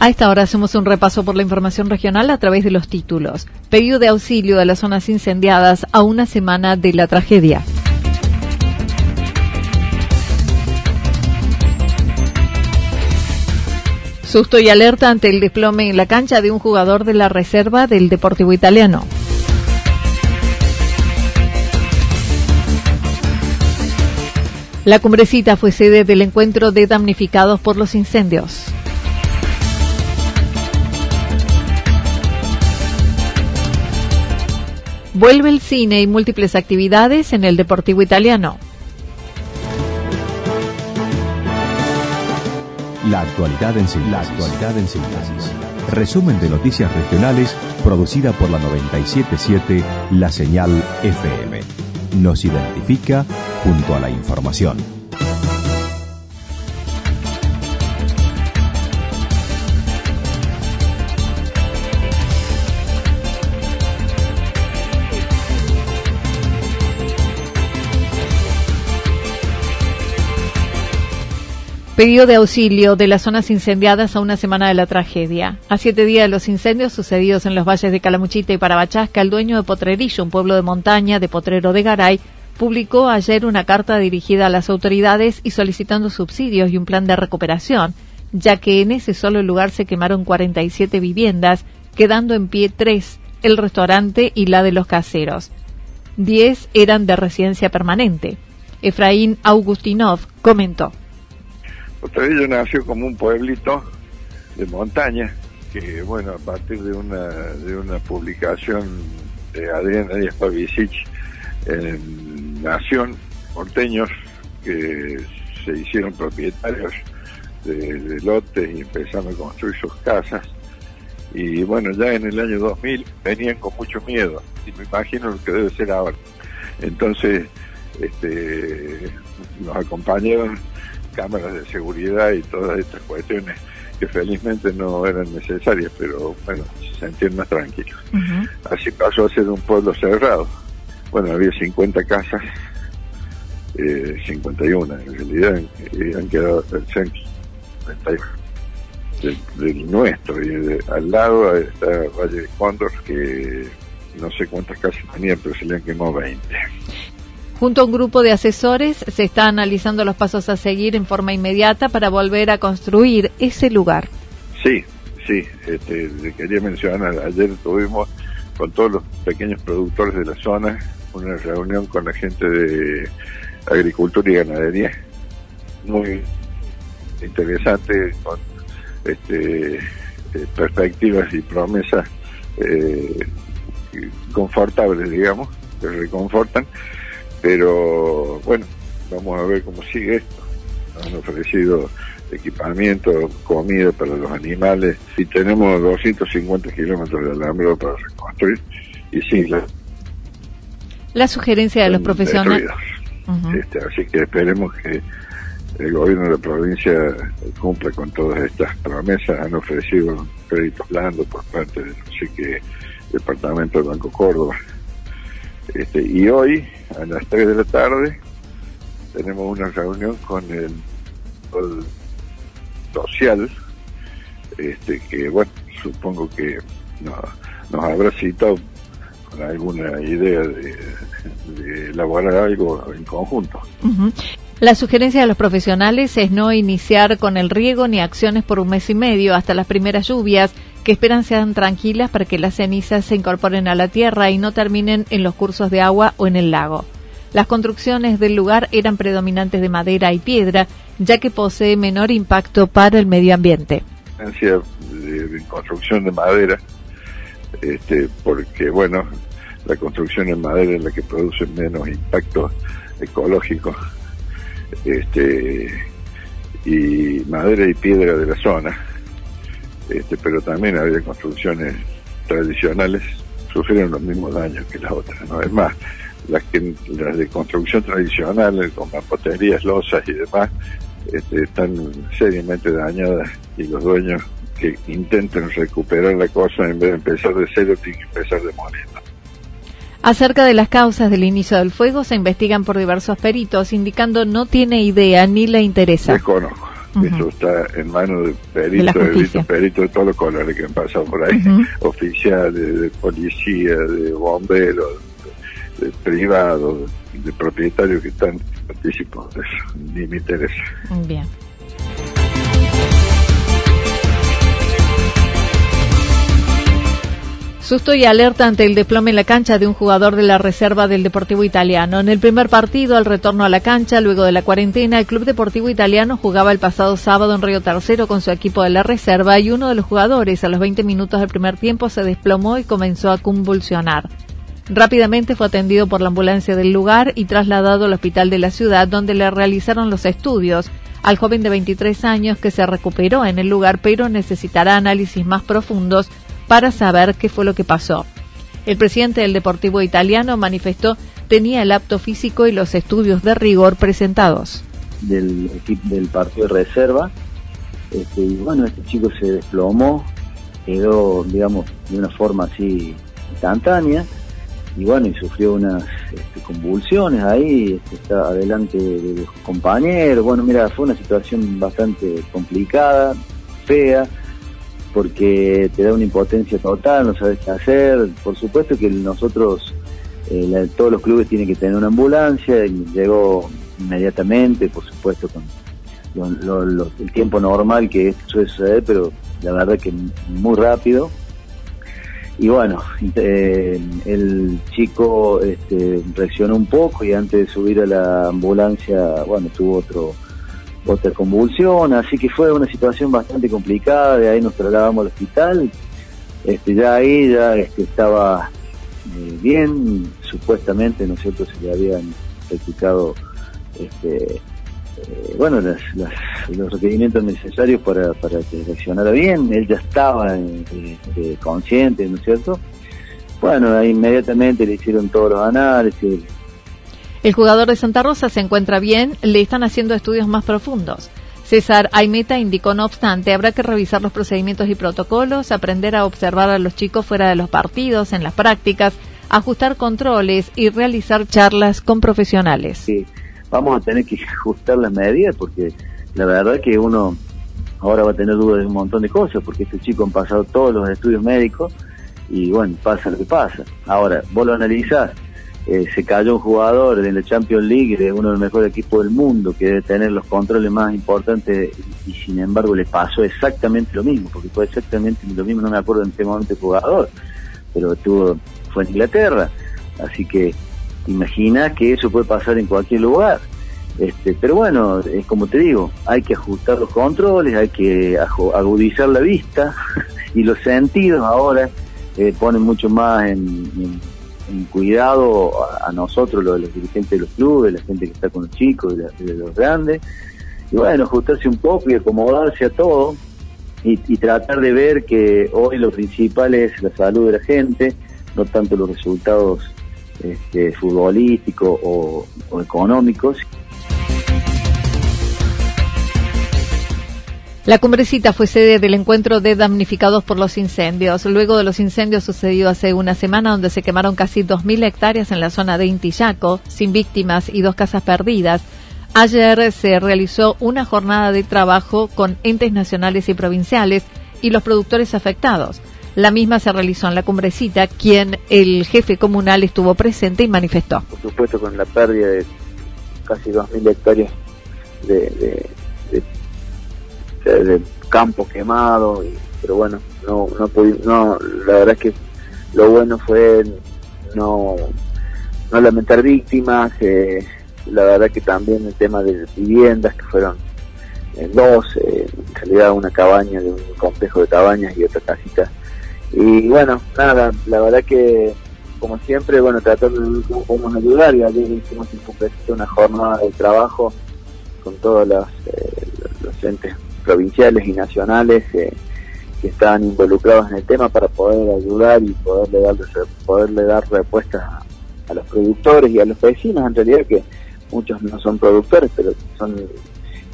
A esta hora hacemos un repaso por la información regional a través de los títulos. Pedido de auxilio de las zonas incendiadas a una semana de la tragedia. Susto y alerta ante el desplome en la cancha de un jugador de la reserva del Deportivo Italiano. La cumbrecita fue sede del encuentro de damnificados por los incendios. Vuelve el cine y múltiples actividades en el Deportivo Italiano. La actualidad en síntesis. Resumen de noticias regionales producida por la 977 La Señal FM. Nos identifica junto a la información. Pedido de auxilio de las zonas incendiadas a una semana de la tragedia. A siete días de los incendios sucedidos en los valles de Calamuchita y Parabachasca, el dueño de Potrerillo, un pueblo de montaña de Potrero de Garay, publicó ayer una carta dirigida a las autoridades y solicitando subsidios y un plan de recuperación, ya que en ese solo lugar se quemaron 47 viviendas, quedando en pie tres, el restaurante y la de los caseros. Diez eran de residencia permanente. Efraín Augustinov comentó. Potrerillo nació como un pueblito de montaña, que bueno, a partir de una, de una publicación de Adriana Díaz Pavicic en Nación, porteños que se hicieron propietarios de, lotes y empezaron a construir sus casas. Y bueno, ya en el año 2000 venían con mucho miedo, y me imagino lo que debe ser ahora. Entonces, este, nos acompañaron cámaras de seguridad y todas estas cuestiones que felizmente no eran necesarias, pero bueno, se sentían más tranquilos. Así pasó a ser un pueblo cerrado. Bueno, había 50 casas, eh, 51 en realidad, y han quedado el centro del, nuestro. Y al lado está Valle de Cóndor, que no sé cuántas casas tenían, pero se le han quemado 20. Junto a un grupo de asesores se está analizando los pasos a seguir en forma inmediata para volver a construir ese lugar. Sí, sí, este, quería mencionar, ayer tuvimos con todos los pequeños productores de la zona una reunión con la gente de agricultura y ganadería, muy interesante, con este, eh, perspectivas y promesas eh, confortables, digamos, que reconfortan pero bueno, vamos a ver cómo sigue esto. Han ofrecido equipamiento, comida para los animales y tenemos 250 kilómetros de alambre para reconstruir y sí, la, sugerencia de los profesionales. Este, así que esperemos que el gobierno de la provincia cumpla con todas estas promesas. Han ofrecido créditos blandos por parte de así que departamento del Banco Córdoba. Este, y hoy, a las 3 de la tarde, tenemos una reunión con el, social, este, que bueno, supongo que no, nos habrá citado con alguna idea de, elaborar algo en conjunto. La sugerencia de los profesionales es no iniciar con el riego ni acciones por un mes y medio hasta las primeras lluvias, que esperan sean tranquilas para que las cenizas se incorporen a la tierra y no terminen en los cursos de agua o en el lago. Las construcciones del lugar eran predominantes de madera y piedra, ya que posee menor impacto para el medio ambiente. De, construcción de madera, este, porque bueno, la construcción en madera es la que produce menos impacto ecológico, este, y madera y piedra de la zona, este, pero también había construcciones tradicionales sufrieron los mismos daños que las otras, ¿no? Es más, las que las de construcción tradicional, con mamposterías, losas y demás, este, están seriamente dañadas y los dueños que intenten recuperar la cosa en vez de empezar de cero tienen que empezar de demoliendo. Acerca de las causas del inicio del fuego se investigan por diversos peritos, indicando no tiene idea ni le interesa. Desconozco. Eso está en manos de peritos, de peritos de todos los colores que han pasado por ahí, oficiales, de policía, de bomberos, de privados, de propietarios que están participando. De eso, ni me interesa. Bien. Susto y alerta ante el desplome en la cancha de un jugador de la reserva del Deportivo Italiano. En el primer partido, al retorno a la cancha, luego de la cuarentena, el Club Deportivo Italiano jugaba el pasado sábado en Río Tercero con su equipo de la reserva y uno de los jugadores a los 20 minutos del primer tiempo se desplomó y comenzó a convulsionar. Rápidamente fue atendido por la ambulancia del lugar y trasladado al hospital de la ciudad donde le realizaron los estudios al joven de 23 años que se recuperó en el lugar pero necesitará análisis más profundos para saber qué fue lo que pasó. El presidente del Deportivo Italiano manifestó tenía el apto físico y los estudios de rigor presentados. Del equipo del partido de reserva, este, y bueno, este chico se desplomó, quedó, digamos, de una forma así instantánea, y bueno, y sufrió unas este, convulsiones ahí, este, está adelante de, de compañeros, bueno, mira, fue una situación bastante complicada, fea, porque te da una impotencia total, no sabes qué hacer, por supuesto que nosotros, eh, todos los clubes tienen que tener una ambulancia, y llegó inmediatamente, por supuesto, con el tiempo normal que suele suceder, pero la verdad que muy rápido, y bueno, eh, el chico este, reaccionó un poco y antes de subir a la ambulancia, bueno, tuvo otro otra convulsión, así que fue una situación bastante complicada, de ahí nos trasladamos al hospital, este, ya ahí ya este, estaba eh, bien, supuestamente, ¿no cierto?, se le habían practicado este, eh, bueno, los requerimientos necesarios para, para que reaccionara bien. Él ya estaba eh, consciente, ¿no es cierto? Bueno, inmediatamente le hicieron todos los análisis. El jugador de Santa Rosa se encuentra bien, le están haciendo estudios más profundos. César Aimeta indicó, no obstante, habrá que revisar los procedimientos y protocolos, aprender a observar a los chicos fuera de los partidos, en las prácticas, ajustar controles y realizar charlas con profesionales. Sí vamos a tener que ajustar las medidas porque la verdad que uno ahora va a tener dudas de un montón de cosas porque este chico han pasado todos los estudios médicos y bueno, pasa lo que pasa. Ahora, vos lo analizás, eh, se cayó un jugador de la Champions League, de uno de los mejores equipos del mundo, que debe tener los controles más importantes y, sin embargo le pasó exactamente lo mismo, porque fue exactamente lo mismo, no me acuerdo en qué momento el jugador, pero estuvo, fue en Inglaterra, así que imagina que eso puede pasar en cualquier lugar. Este, pero bueno, es como te digo, hay que ajustar los controles, hay que agudizar la vista y los sentidos ahora eh, ponen mucho más en, cuidado a, nosotros, los, dirigentes de los clubes, la gente que está con los chicos, de, de los grandes. Y bueno, ajustarse un poco y acomodarse a todo y, y tratar de ver que hoy lo principal es la salud de la gente, no tanto los resultados este, futbolísticos o, económicos. La cumbrecita fue sede del encuentro de damnificados por los incendios. Luego de los incendios sucedidos hace una semana donde se quemaron casi 2.000 hectáreas en la zona de Intillaco, sin víctimas y dos casas perdidas, ayer se realizó una jornada de trabajo con entes nacionales y provinciales y los productores afectados. La misma se realizó en la cumbrecita, quien el jefe comunal estuvo presente y manifestó. Por supuesto, con la pérdida de casi 2.000 hectáreas de de campo quemado, y, pero bueno, no, no, no, la verdad que lo bueno fue no, no lamentar víctimas, eh, la verdad que también el tema de viviendas, que fueron eh, dos, eh, en realidad una cabaña de un complejo de cabañas y otra casita. Y bueno, nada, la verdad que como siempre, bueno, tratando de cómo podemos ayudar y ayer hicimos una jornada de trabajo con todos los, los entes provinciales y nacionales que están involucrados en el tema para poder ayudar y poderle dar, poderle dar respuestas a, los productores y a los vecinos, en realidad que muchos no son productores, pero son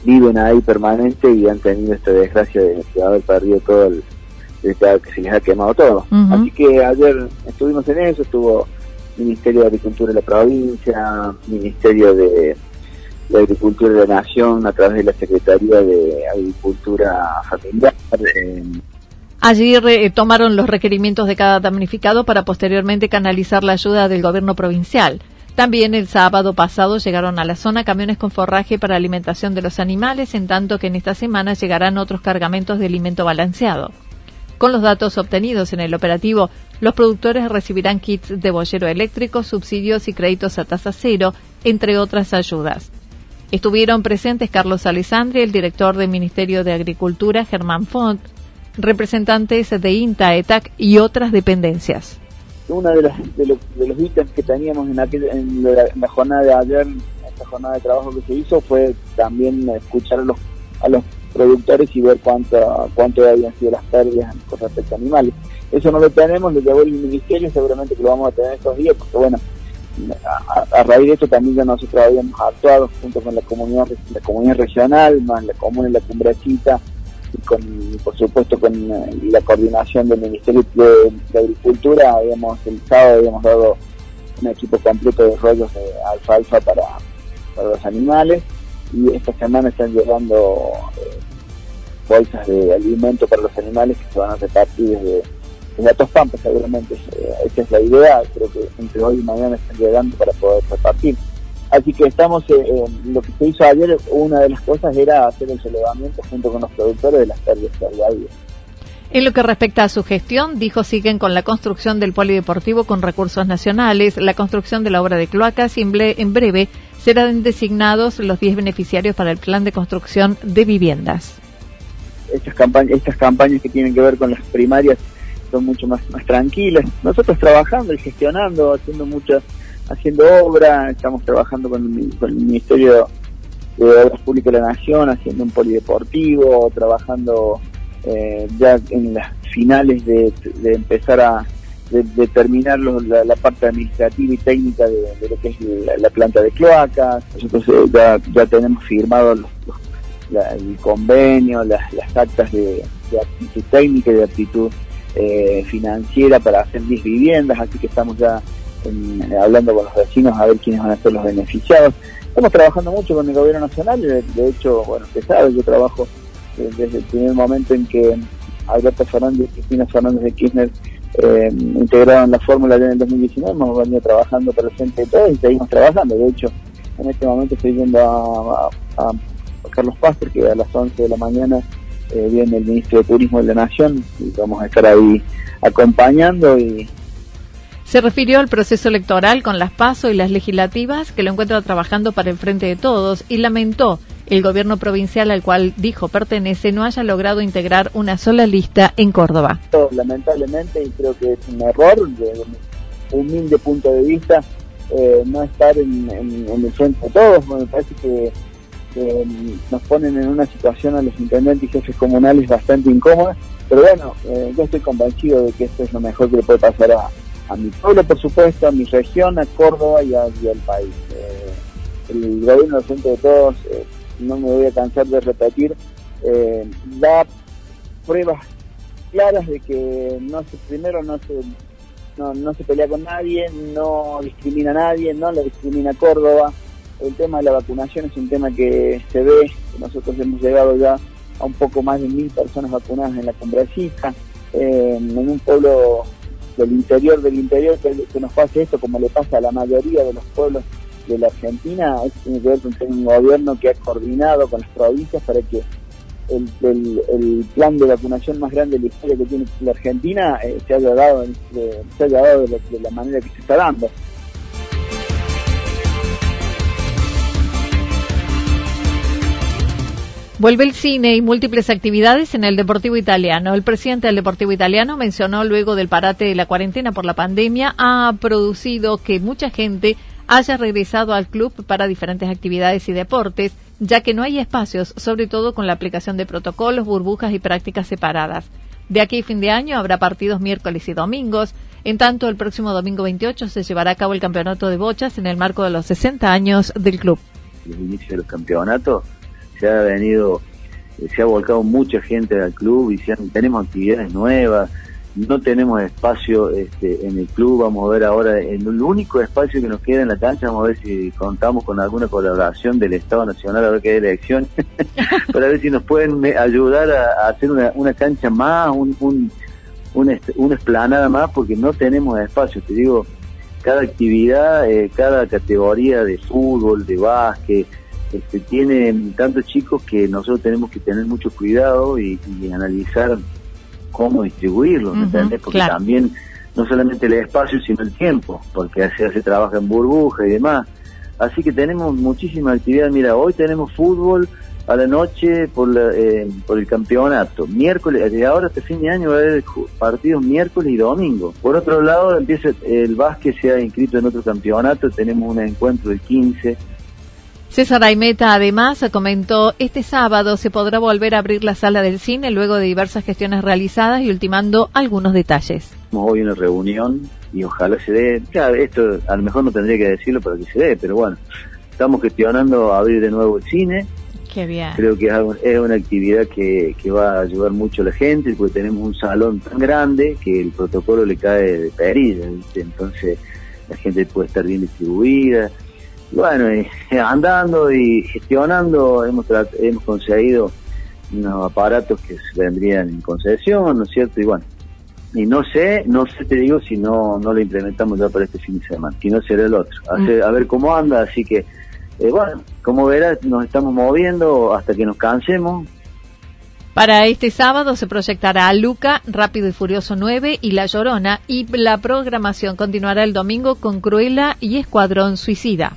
viven ahí permanente y han tenido esta desgracia de, haber perdido todo el, de que se les ha quemado todo. Así que ayer estuvimos en eso, estuvo Ministerio de Agricultura de la provincia, Ministerio de de Agricultura de la Nación a través de la Secretaría de Agricultura Familiar. Allí eh, tomaron los requerimientos de cada damnificado para posteriormente canalizar la ayuda del gobierno provincial. También el sábado pasado llegaron a la zona camiones con forraje para alimentación de los animales, en tanto que en esta semana llegarán otros cargamentos de alimento balanceado. Con los datos obtenidos en el operativo, los productores recibirán kits de bollero eléctrico, subsidios y créditos a tasa cero, entre otras ayudas. Estuvieron presentes Carlos Alessandri, el director del Ministerio de Agricultura, Germán Font, representantes de INTA, ETAC y otras dependencias. Uno de, los, ítems que teníamos en, la, jornada de ayer, en esta jornada de trabajo que se hizo, fue también escuchar a los, a los productores y ver cuánto, cuánto habían sido las pérdidas con respecto a animales. Eso no lo tenemos, lo llevó el Ministerio, seguramente que lo vamos a tener estos días, porque bueno, a, raíz de esto también ya nosotros habíamos actuado junto con la comunidad la comunidad regional, más la comuna y la cumbrecita, y con, por supuesto con eh, la coordinación del Ministerio de, Agricultura, habíamos el habíamos dado un equipo completo de rollos de alfalfa para, para los animales y esta semana están llevando eh, bolsas de alimento para los animales que se van a repartir desde en Gatos Pampas seguramente eh, esa es la idea, creo que entre hoy y mañana están llegando para poder repartir. Así que estamos, eh, lo que se hizo ayer, una de las cosas era hacer el relevamiento junto con los productores de las pérdidas que había habido. En lo que respecta a su gestión, dijo siguen con la construcción del polideportivo con recursos nacionales, la construcción de la obra de cloacas y en breve serán designados los 10 beneficiarios para el plan de construcción de viviendas. Estas campañas, estas campañas que tienen que ver con las primarias son mucho más, más tranquilas. Nosotros trabajando y gestionando, haciendo muchas, haciendo obra, estamos trabajando con, el Ministerio de Obras Públicas de la Nación, haciendo un polideportivo, trabajando eh, ya en las finales de, empezar a determinar la, parte administrativa y técnica de, lo que es la, planta de cloacas. Nosotros eh, ya, ya tenemos firmado el convenio, las, las actas de, de aptitud técnica y de aptitud eh, financiera para hacer 10 viviendas, así que estamos ya hablando con los vecinos a ver quiénes van a ser los beneficiados. Estamos trabajando mucho con el gobierno nacional, de, hecho, bueno, usted sabe, yo trabajo desde el primer momento en que Alberto Fernández y Cristina Fernández de Kirchner eh, integraron la fórmula en el 2019, hemos venido trabajando para el frente de todos y seguimos trabajando. De hecho, en este momento estoy yendo a, a, Carlos Paz, porque a las 11 de la mañana eh, viene el ministro de Turismo de la Nación y vamos a estar ahí acompañando y se refirió al proceso electoral con las PASO y las legislativas que lo encuentra trabajando para el frente de todos y lamentó el gobierno provincial al cual dijo pertenece no haya logrado integrar una sola lista en Córdoba. Lamentablemente, y creo que es un error desde un humilde punto de vista, eh, no estar en, en, el frente de todos. Me parece que nos ponen en una situación a los intendentes y jefes comunales bastante incómoda, pero bueno, eh, yo estoy convencido de que esto es lo mejor que le puede pasar a, mi pueblo, por supuesto, a mi región, a Córdoba y, al país. Eh, el gobierno del centro de todos, eh, no me voy a cansar de repetir, eh, da pruebas claras de que no se, primero no se, no, no se pelea con nadie, no discrimina a nadie, no le discrimina a Córdoba. El tema de la vacunación es un tema que se ve, nosotros hemos llegado ya a un poco más de mil personas vacunadas en la cumbrecita, eh, en un pueblo del interior del interior que, nos pase esto, como le pasa a la mayoría de los pueblos de la Argentina, es tiene que ver con un gobierno que ha coordinado con las provincias para que el, plan de vacunación más grande de la historia que tiene la Argentina eh, se haya dado, se haya dado de la manera que se está dando. Vuelve el cine y múltiples actividades en el Deportivo Italiano. El presidente del Deportivo Italiano mencionó luego del parate de la cuarentena por la pandemia ha producido que mucha gente haya regresado al club para diferentes actividades y deportes, ya que no hay espacios, sobre todo con la aplicación de protocolos, burbujas y prácticas separadas. De aquí a fin de año habrá partidos miércoles y domingos. En tanto, el próximo domingo 28 se llevará a cabo el campeonato de bochas en el marco de los 60 años del club. El inicio de los campeonatos se ha venido, se ha volcado mucha gente al club y tenemos actividades nuevas, no tenemos espacio este, en el club, vamos a ver ahora, en el único espacio que nos queda en la cancha, vamos a ver si contamos con alguna colaboración del Estado Nacional, a ver qué hay elección, para ver si nos pueden eh, ayudar a, hacer una, cancha más, un, un, una, una esplanada más, porque no tenemos espacio, te digo, cada actividad, eh, cada categoría de fútbol, de básquet, este, tienen tantos chicos que nosotros tenemos que tener mucho cuidado y, analizar cómo distribuirlo, Porque también no solamente el espacio, sino el tiempo, porque se hace trabaja en burbuja y demás. Así que tenemos muchísima actividad. Mira, hoy tenemos fútbol a la noche por, eh, por el campeonato. Miércoles, de ahora hasta fin de año va a haber partidos miércoles y domingo. Por otro lado, empieza el básquet, se ha inscrito en otro campeonato. Tenemos un encuentro el 15 César Aimeta además comentó, este sábado se podrá volver a abrir la sala del cine luego de diversas gestiones realizadas y ultimando algunos detalles. Hoy una reunión y ojalá se dé, claro, esto a lo mejor no tendría que decirlo para que se dé, pero bueno, estamos gestionando abrir de nuevo el cine. Qué bien. Creo que es una actividad que, que va a ayudar mucho a la gente porque tenemos un salón tan grande que el protocolo le cae de perilla, entonces la gente puede estar bien distribuida bueno, andando y gestionando hemos, hemos conseguido unos aparatos que vendrían en concesión, ¿no es cierto? Y bueno, y no sé, no sé te digo si no, no lo implementamos ya para este fin de semana, si no será el otro, a, mm. ver cómo anda, así que, eh, bueno, como verás, nos estamos moviendo hasta que nos cansemos. Para este sábado se proyectará Luca, Rápido y Furioso 9 y La Llorona y la programación continuará el domingo con Cruella y Escuadrón Suicida.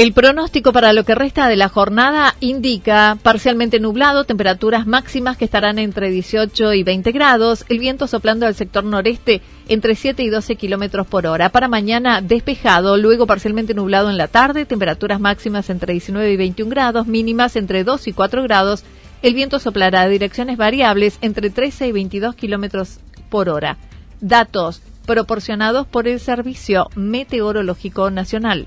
El pronóstico para lo que resta de la jornada indica parcialmente nublado, temperaturas máximas que estarán entre 18 y 20 grados, el viento soplando al sector noreste entre 7 y 12 kilómetros por hora. Para mañana despejado, luego parcialmente nublado en la tarde, temperaturas máximas entre 19 y 21 grados, mínimas entre 2 y 4 grados. El viento soplará a direcciones variables entre 13 y 22 kilómetros por hora. Datos proporcionados por el Servicio Meteorológico Nacional.